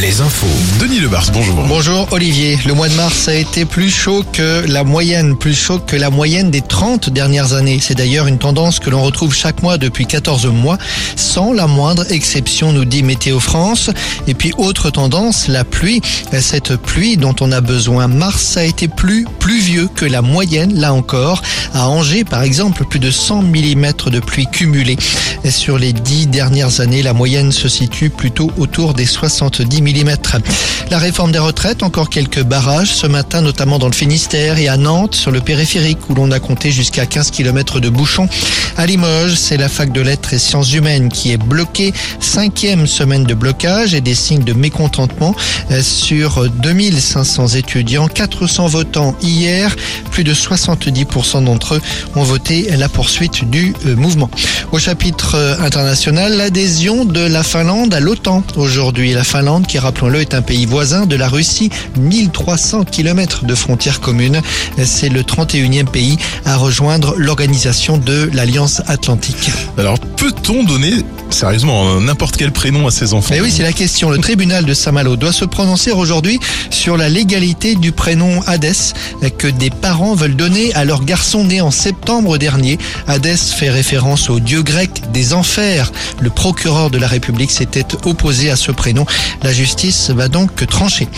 Les infos. Denis Lebars, bonjour. Bonjour Olivier. Le mois de mars a été plus chaud que la moyenne, plus chaud que la moyenne des 30 dernières années. C'est d'ailleurs une tendance que l'on retrouve chaque mois depuis 14 mois, sans la moindre exception, nous dit Météo France. Et puis autre tendance, la pluie. Cette pluie dont on a besoin. Mars a été plus pluvieux que la moyenne, là encore. À Angers, par exemple, plus de 100 mm de pluie cumulée. Et sur les 10 dernières années, la moyenne se situe plutôt autour des 70. La réforme des retraites, encore quelques barrages ce matin, notamment dans le Finistère et à Nantes, sur le périphérique, où l'on a compté jusqu'à 15 km de bouchons. À Limoges, c'est la fac de lettres et sciences humaines qui est bloquée. Cinquième semaine de blocage et des signes de mécontentement euh, sur 2500 étudiants, 400 votants hier. Plus de 70% d'entre eux ont voté la poursuite du euh, mouvement. Au chapitre euh, international, l'adhésion de la Finlande à l'OTAN aujourd'hui. La Finlande, qui rappelons-le, est un pays voisin de la Russie, 1300 km de frontières communes. C'est le 31e pays à rejoindre l'organisation de l'Alliance Atlantique. Alors, peut-on donner sérieusement n'importe quel prénom à ses enfants? Mais oui, c'est la question. Le tribunal de Saint-Malo doit se prononcer aujourd'hui sur la légalité du prénom Hadès que des parents veulent donner à leur garçon né en septembre dernier. Hadès fait référence au dieu grec des enfers. Le procureur de la République s'était opposé à ce prénom. La justice va donc trancher.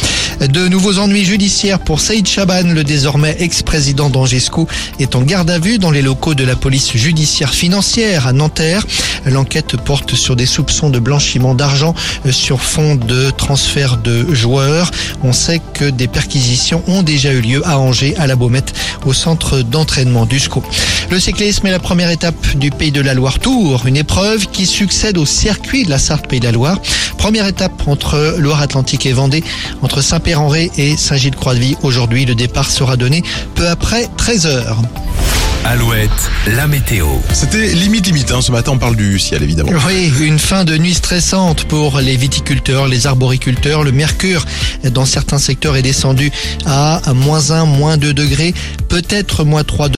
De nouveaux ennuis judiciaires pour Saïd Chaban, le désormais ex-président d'Angesco, est en garde à vue dans les locaux de la police judiciaire financière à Nanterre. L'enquête porte sur des soupçons de blanchiment d'argent sur fond de transfert de joueurs. On sait que des perquisitions ont déjà eu lieu à Angers, à la Baumette, au centre d'entraînement du SCO. Le cyclisme est la première étape du Pays de la Loire Tour, une épreuve qui succède au circuit de la Sarthe Pays de la Loire. Première étape entre Loire-Atlantique et Vendée, entre Saint-Péran-Ré et Saint-Gilles-Croix-de-Vie. Aujourd'hui, le départ sera donné peu après 13 heures. Alouette, la météo. C'était limite limite, hein. ce matin on parle du ciel évidemment. Oui, une fin de nuit stressante pour les viticulteurs, les arboriculteurs. Le mercure dans certains secteurs est descendu à moins 1, moins 2 degrés, peut-être moins 3 degrés.